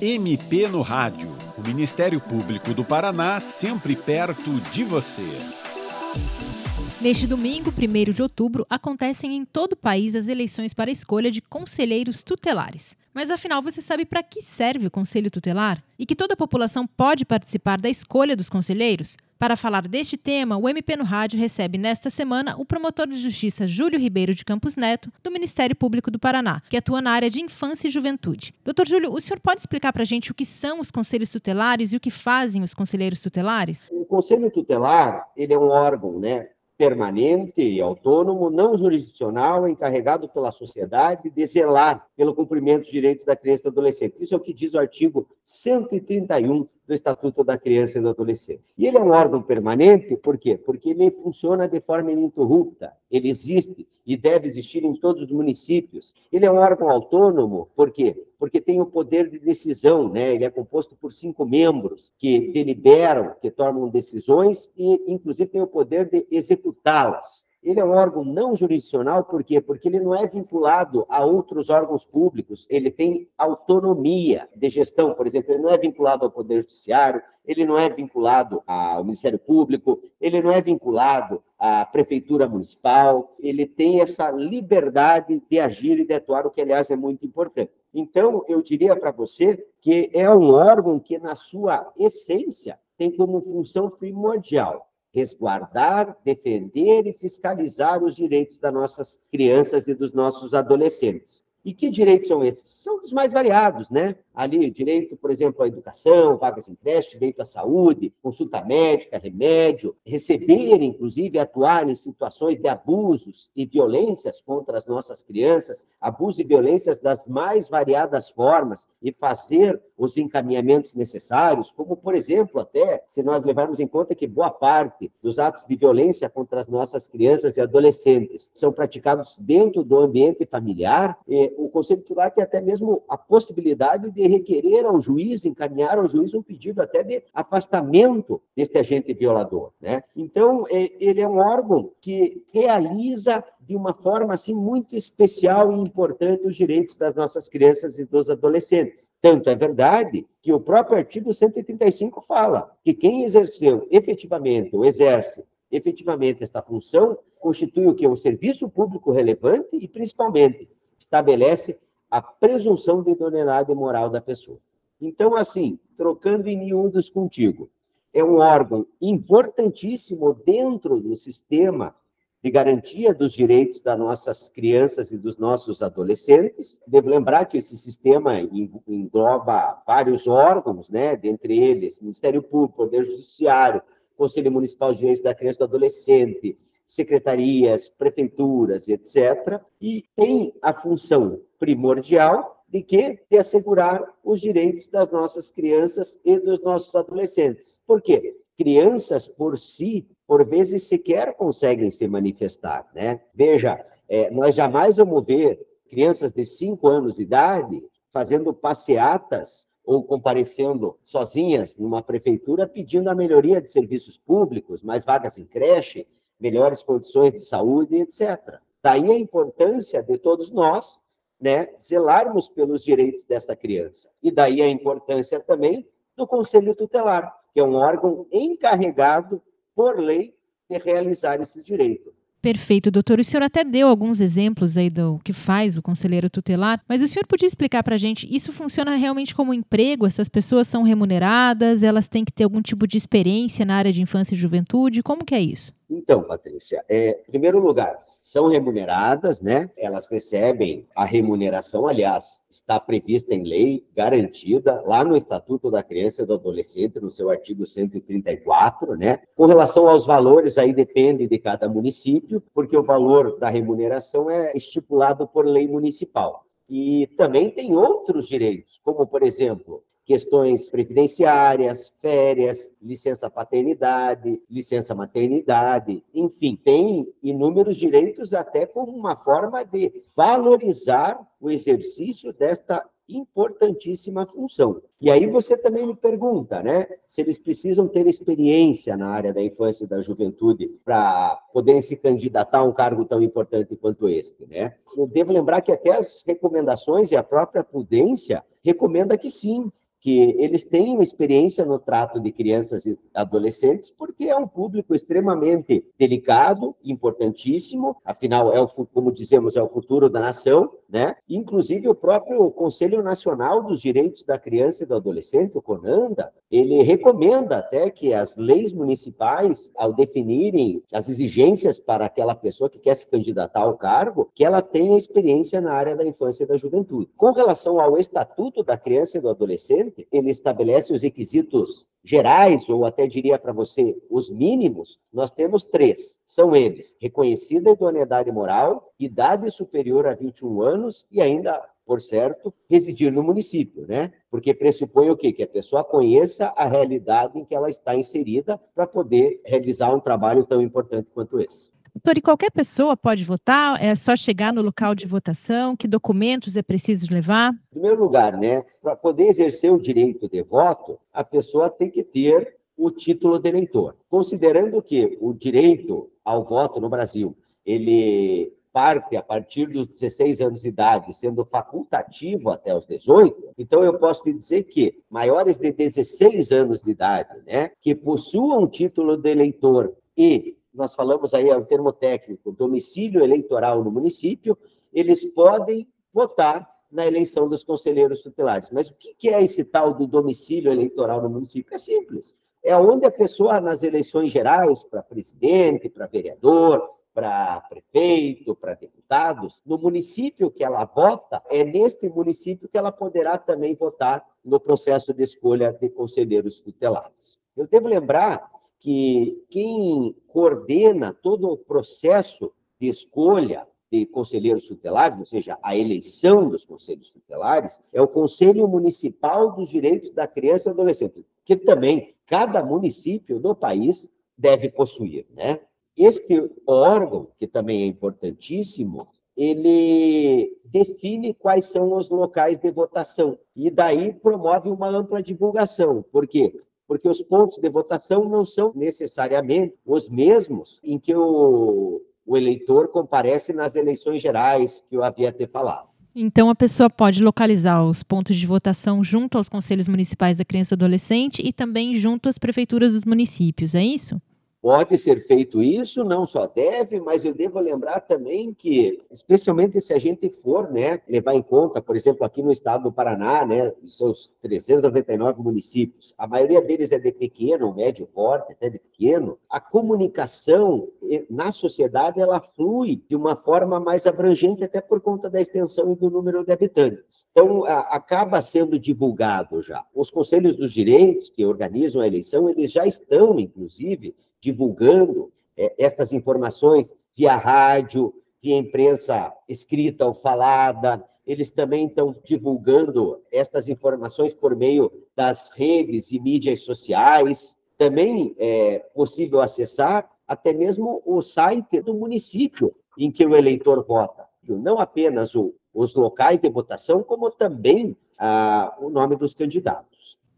MP no Rádio. O Ministério Público do Paraná sempre perto de você. Neste domingo, 1 de outubro, acontecem em todo o país as eleições para a escolha de conselheiros tutelares. Mas afinal, você sabe para que serve o conselho tutelar? E que toda a população pode participar da escolha dos conselheiros? Para falar deste tema, o MP no Rádio recebe nesta semana o promotor de justiça Júlio Ribeiro de Campos Neto, do Ministério Público do Paraná, que atua na área de infância e juventude. Doutor Júlio, o senhor pode explicar para a gente o que são os conselhos tutelares e o que fazem os conselheiros tutelares? O conselho tutelar, ele é um órgão, né, permanente e autônomo, não jurisdicional, encarregado pela sociedade de zelar pelo cumprimento dos direitos da criança e do adolescente. Isso é o que diz o artigo 131 do Estatuto da Criança e do Adolescente. E ele é um órgão permanente, por quê? Porque ele funciona de forma ininterrupta, ele existe e deve existir em todos os municípios. Ele é um órgão autônomo, por quê? Porque tem o poder de decisão, né? Ele é composto por cinco membros que deliberam, que tomam decisões e, inclusive, tem o poder de executá-las. Ele é um órgão não jurisdicional, por quê? Porque ele não é vinculado a outros órgãos públicos, ele tem autonomia de gestão, por exemplo, ele não é vinculado ao Poder Judiciário, ele não é vinculado ao Ministério Público, ele não é vinculado à Prefeitura Municipal, ele tem essa liberdade de agir e de atuar, o que, aliás, é muito importante. Então, eu diria para você que é um órgão que, na sua essência, tem como função primordial resguardar, defender e fiscalizar os direitos das nossas crianças e dos nossos adolescentes. E que direitos são esses? São os mais variados, né? Ali, direito, por exemplo, à educação, vagas em creche, direito à saúde, consulta médica, remédio, receber, inclusive, atuar em situações de abusos e violências contra as nossas crianças, abusos e violências das mais variadas formas, e fazer os encaminhamentos necessários, como, por exemplo, até se nós levarmos em conta que boa parte dos atos de violência contra as nossas crianças e adolescentes são praticados dentro do ambiente familiar, o Conselho Tutelar tem até mesmo a possibilidade de requerer ao juiz, encaminhar ao juiz um pedido até de afastamento deste agente violador. Né? Então, é, ele é um órgão que realiza de uma forma assim muito especial e importante os direitos das nossas crianças e dos adolescentes. Tanto é verdade que o próprio artigo 135 fala que quem exerceu efetivamente ou exerce efetivamente esta função constitui o que um serviço público relevante e principalmente estabelece a presunção de idoneidade moral da pessoa. Então, assim, trocando em miúdos contigo, é um órgão importantíssimo dentro do sistema de garantia dos direitos das nossas crianças e dos nossos adolescentes. Devo lembrar que esse sistema engloba vários órgãos, né? dentre eles Ministério Público, Poder Judiciário, Conselho Municipal de Direitos da Criança e do Adolescente, secretarias, prefeituras, etc. E tem a função primordial de que de assegurar os direitos das nossas crianças e dos nossos adolescentes. Por quê? Crianças por si, por vezes sequer conseguem se manifestar, né? Veja, é, nós jamais vamos ver crianças de 5 anos de idade fazendo passeatas ou comparecendo sozinhas numa prefeitura pedindo a melhoria de serviços públicos, mais vagas em creche, melhores condições de saúde, etc. Daí a importância de todos nós né, zelarmos pelos direitos dessa criança. E daí a importância também do Conselho Tutelar, que é um órgão encarregado, por lei, de realizar esse direito. Perfeito, doutor. O senhor até deu alguns exemplos aí do que faz o conselheiro tutelar, mas o senhor podia explicar para a gente, isso funciona realmente como emprego? Essas pessoas são remuneradas? Elas têm que ter algum tipo de experiência na área de infância e juventude? Como que é isso? Então, Patrícia, é, em primeiro lugar, são remuneradas, né? Elas recebem a remuneração, aliás, está prevista em lei, garantida lá no Estatuto da Criança e do Adolescente, no seu artigo 134, né? Com relação aos valores, aí depende de cada município, porque o valor da remuneração é estipulado por lei municipal. E também tem outros direitos, como, por exemplo, questões previdenciárias, férias, licença paternidade, licença maternidade, enfim, tem inúmeros direitos até como uma forma de valorizar o exercício desta importantíssima função. E aí você também me pergunta, né, se eles precisam ter experiência na área da infância e da juventude para poderem se candidatar a um cargo tão importante quanto este, né? Eu devo lembrar que até as recomendações e a própria prudência recomenda que sim, que eles tenham experiência no trato de crianças e adolescentes, porque é um público extremamente delicado, importantíssimo, afinal, é o, como dizemos, é o futuro da nação, né? Inclusive, o próprio Conselho Nacional dos Direitos da Criança e do Adolescente, o CONANDA, ele recomenda até que as leis municipais, ao definirem as exigências para aquela pessoa que quer se candidatar ao cargo, que ela tenha experiência na área da infância e da juventude. Com relação ao Estatuto da Criança e do Adolescente, ele estabelece os requisitos gerais, ou até diria para você os mínimos, nós temos três. São eles: reconhecida idoneidade moral, idade superior a 21 anos e ainda por certo, residir no município, né? Porque pressupõe o quê? Que a pessoa conheça a realidade em que ela está inserida para poder realizar um trabalho tão importante quanto esse. Doutor, e qualquer pessoa pode votar? É só chegar no local de votação? Que documentos é preciso levar? Em primeiro lugar, né, para poder exercer o direito de voto, a pessoa tem que ter o título de eleitor. Considerando que o direito ao voto no Brasil, ele parte a partir dos 16 anos de idade, sendo facultativo até os 18, então eu posso te dizer que maiores de 16 anos de idade, né, que possuam título de eleitor e nós falamos aí, é um termo técnico, domicílio eleitoral no município, eles podem votar na eleição dos conselheiros tutelares. Mas o que é esse tal do domicílio eleitoral no município? É simples. É onde a pessoa, nas eleições gerais, para presidente, para vereador, para prefeito, para deputados, no município que ela vota, é neste município que ela poderá também votar no processo de escolha de conselheiros tutelares. Eu devo lembrar que quem coordena todo o processo de escolha de conselheiros tutelares, ou seja, a eleição dos conselhos tutelares, é o Conselho Municipal dos Direitos da Criança e Adolescente, que também cada município do país deve possuir, né? Este órgão, que também é importantíssimo, ele define quais são os locais de votação e daí promove uma ampla divulgação. Por quê? Porque os pontos de votação não são necessariamente os mesmos em que o, o eleitor comparece nas eleições gerais que eu havia até falado. Então, a pessoa pode localizar os pontos de votação junto aos conselhos municipais da criança e adolescente e também junto às prefeituras dos municípios, é isso? Pode ser feito isso, não só deve, mas eu devo lembrar também que, especialmente se a gente for né, levar em conta, por exemplo, aqui no estado do Paraná, né, os seus 399 municípios, a maioria deles é de pequeno, médio porte, até de pequeno, a comunicação na sociedade ela flui de uma forma mais abrangente, até por conta da extensão e do número de habitantes. Então, a, acaba sendo divulgado já. Os conselhos dos direitos que organizam a eleição, eles já estão, inclusive, divulgando é, estas informações via rádio, via imprensa escrita ou falada. Eles também estão divulgando estas informações por meio das redes e mídias sociais. Também é possível acessar até mesmo o site do município em que o eleitor vota. Não apenas o, os locais de votação, como também ah, o nome dos candidatos.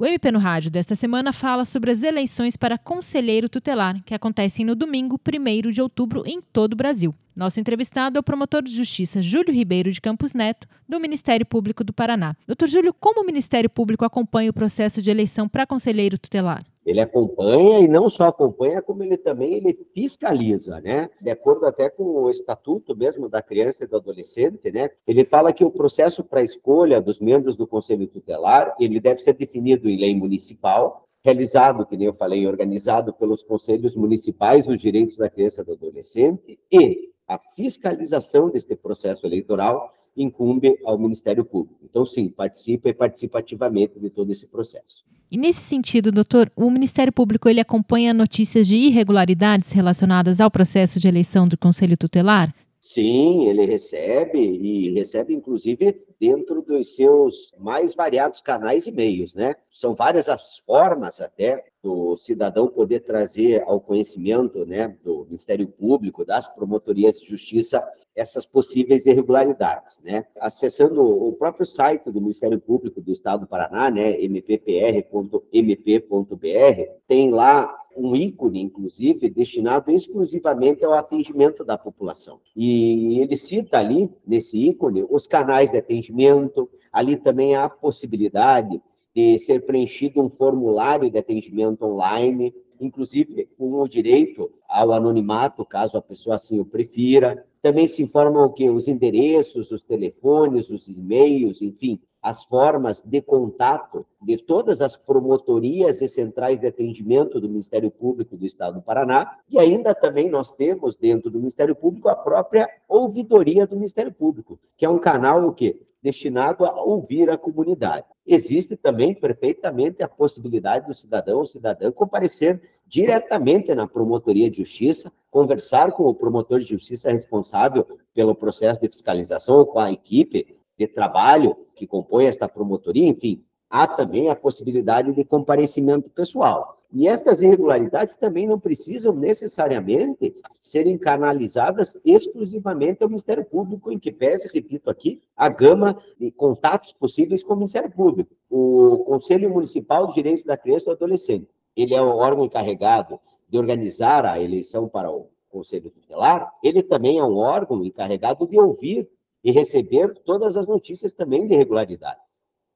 O MP no Rádio desta semana fala sobre as eleições para conselheiro tutelar, que acontecem no domingo, 1 de outubro, em todo o Brasil. Nosso entrevistado é o promotor de justiça Júlio Ribeiro de Campos Neto, do Ministério Público do Paraná. Doutor Júlio, como o Ministério Público acompanha o processo de eleição para conselheiro tutelar? Ele acompanha e não só acompanha, como ele também ele fiscaliza, né? De acordo até com o estatuto mesmo da criança e do adolescente, né? Ele fala que o processo para escolha dos membros do conselho tutelar, ele deve ser definido em lei municipal, realizado, que nem eu falei, organizado pelos conselhos municipais dos direitos da criança e do adolescente e a fiscalização deste processo eleitoral incumbe ao Ministério Público. Então, sim, participa e participa ativamente de todo esse processo. E nesse sentido, doutor, o Ministério Público ele acompanha notícias de irregularidades relacionadas ao processo de eleição do Conselho Tutelar? Sim, ele recebe e recebe inclusive dentro dos seus mais variados canais e meios, né? São várias as formas até do cidadão poder trazer ao conhecimento, né, do Ministério Público, das promotorias de justiça essas possíveis irregularidades, né? Acessando o próprio site do Ministério Público do Estado do Paraná, né, mppr.mp.br, tem lá um ícone, inclusive, destinado exclusivamente ao atendimento da população. E ele cita ali, nesse ícone, os canais de atendimento, ali também há a possibilidade de ser preenchido um formulário de atendimento online, inclusive com o direito ao anonimato, caso a pessoa assim o prefira. Também se informam que os endereços, os telefones, os e-mails, enfim, as formas de contato de todas as promotorias e centrais de atendimento do Ministério Público do Estado do Paraná, e ainda também nós temos dentro do Ministério Público a própria ouvidoria do Ministério Público, que é um canal o quê? Destinado a ouvir a comunidade. Existe também perfeitamente a possibilidade do cidadão ou cidadã comparecer diretamente na promotoria de justiça, conversar com o promotor de justiça responsável pelo processo de fiscalização ou com a equipe de trabalho que compõe esta promotoria, enfim, há também a possibilidade de comparecimento pessoal. E estas irregularidades também não precisam necessariamente serem canalizadas exclusivamente ao Ministério Público, em que pese, repito aqui, a gama de contatos possíveis com o Ministério Público. O Conselho Municipal de Direitos da Criança e do Adolescente, ele é o órgão encarregado de organizar a eleição para o Conselho Tutelar, ele também é um órgão encarregado de ouvir e receber todas as notícias também de irregularidade.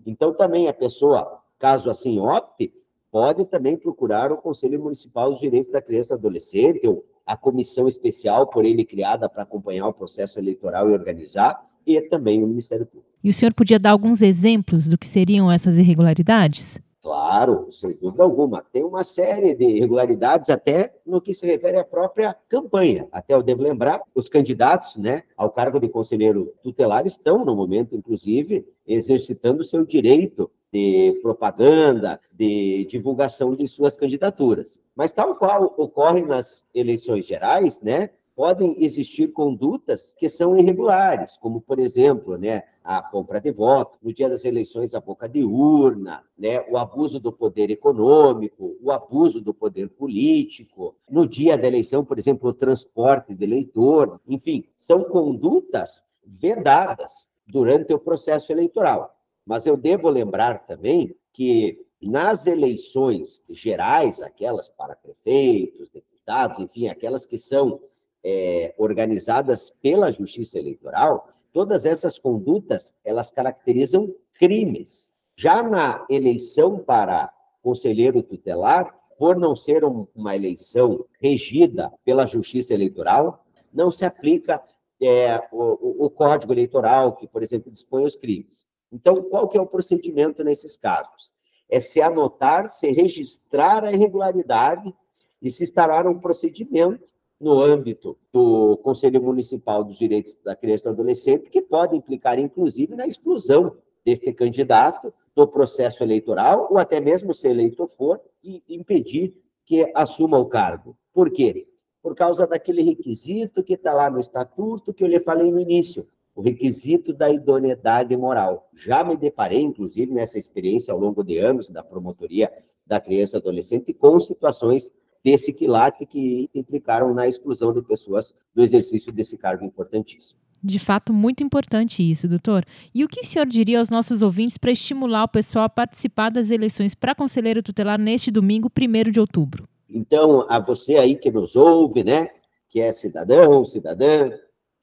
Então, também a pessoa, caso assim opte, pode também procurar o Conselho Municipal dos Direitos da Criança e do Adolescente, ou a comissão especial por ele criada para acompanhar o processo eleitoral e organizar, e também o Ministério Público. E o senhor podia dar alguns exemplos do que seriam essas irregularidades? Claro, sem dúvida alguma. Tem uma série de irregularidades até no que se refere à própria campanha. Até eu devo lembrar, os candidatos né, ao cargo de conselheiro tutelar estão, no momento, inclusive, exercitando seu direito de propaganda, de divulgação de suas candidaturas. Mas tal qual ocorre nas eleições gerais, né, podem existir condutas que são irregulares, como, por exemplo, né, a compra de voto, no dia das eleições a boca de urna, né, o abuso do poder econômico, o abuso do poder político, no dia da eleição, por exemplo, o transporte de eleitor, enfim, são condutas vedadas durante o processo eleitoral. Mas eu devo lembrar também que nas eleições gerais, aquelas para prefeitos, deputados, enfim, aquelas que são é, organizadas pela Justiça Eleitoral, todas essas condutas, elas caracterizam crimes. Já na eleição para conselheiro tutelar, por não ser um, uma eleição regida pela Justiça Eleitoral, não se aplica é, o, o, Código Eleitoral, que, por exemplo, dispõe os crimes. Então, qual que é o procedimento nesses casos? É se anotar, se registrar a irregularidade e se instaurar um procedimento no âmbito do Conselho Municipal dos Direitos da Criança e do Adolescente, que pode implicar, inclusive, na exclusão deste candidato do processo eleitoral, ou até mesmo, se eleitor for, e impedir que assuma o cargo. Por quê? Por causa daquele requisito que está lá no estatuto que eu lhe falei no início, o requisito da idoneidade moral. Já me deparei, inclusive, nessa experiência ao longo de anos da promotoria da criança e adolescente, com situações desse quilate que implicaram na exclusão de pessoas do exercício desse cargo importantíssimo. De fato, muito importante isso, doutor. E o que o senhor diria aos nossos ouvintes para estimular o pessoal a participar das eleições para conselheiro tutelar neste domingo, 1 de outubro? Então, a você aí que nos ouve, né, que é cidadão, cidadã,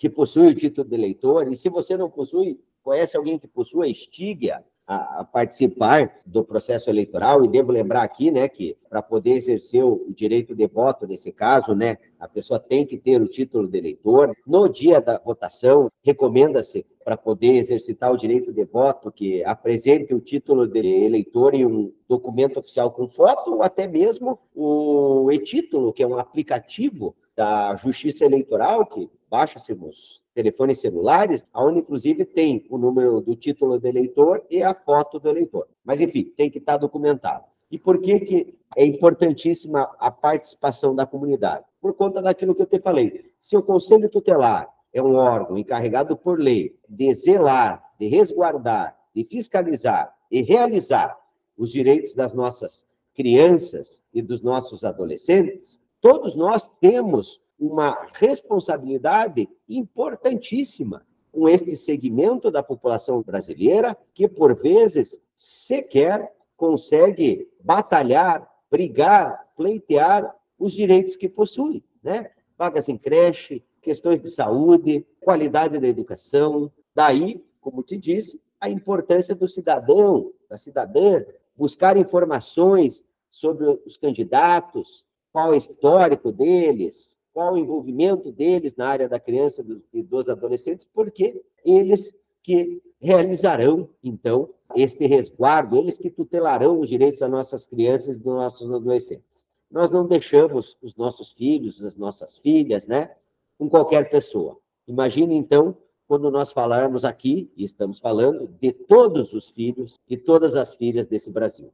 que possui o título de eleitor, e se você não possui, conhece alguém que possua estígia, a, participar do processo eleitoral, e devo lembrar aqui, né, que para poder exercer o direito de voto, nesse caso, né, a pessoa tem que ter o título de eleitor. No dia da votação, recomenda-se, para poder exercitar o direito de voto, que apresente o título de eleitor e um documento oficial com foto, ou até mesmo o e-título, que é um aplicativo da Justiça Eleitoral, que baixa-se nos telefones celulares, onde inclusive tem o número do título do eleitor e a foto do eleitor. Mas, enfim, tem que estar documentado. E por que, que é importantíssima a participação da comunidade? Por conta daquilo que eu te falei. Se o Conselho Tutelar é um órgão encarregado por lei de zelar, de resguardar, de fiscalizar e realizar os direitos das nossas crianças e dos nossos adolescentes, todos nós temos uma responsabilidade importantíssima com este segmento da população brasileira que, por vezes, sequer consegue batalhar, brigar, pleitear os direitos que possui, né? Vagas em creche, questões de saúde, qualidade da educação. Daí, como te disse, a importância do cidadão, da cidadã, buscar informações sobre os candidatos, qual é o histórico deles, qual o envolvimento deles na área da criança e dos adolescentes, porque eles que realizarão, então, este resguardo, eles que tutelarão os direitos das nossas crianças e dos nossos adolescentes. Nós não deixamos os nossos filhos, as nossas filhas, né, com qualquer pessoa. Imagine, então, quando nós falarmos aqui, e estamos falando, de todos os filhos e todas as filhas desse Brasil.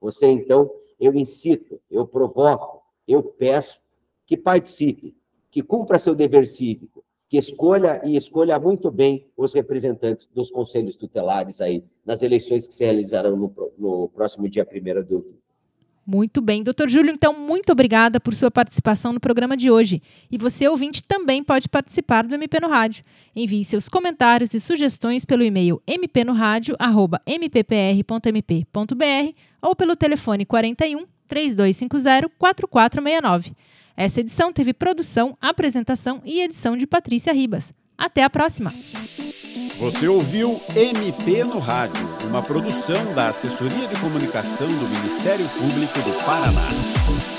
Você, então, eu incito, eu provoco, eu peço que participe, que cumpra seu dever cívico, que escolha e escolha muito bem os representantes dos conselhos tutelares aí nas eleições que se realizarão no, no próximo dia 1 de outubro. Muito bem, doutor Júlio, então muito obrigada por sua participação no programa de hoje. E você, ouvinte, também pode participar do MP no Rádio. Envie seus comentários e sugestões pelo e-mail mpnoradio.mppr.mp.br ou pelo telefone 41 3250 4469. Essa edição teve produção, apresentação e edição de Patrícia Ribas. Até a próxima! Você ouviu MP no Rádio, uma produção da Assessoria de Comunicação do Ministério Público do Paraná.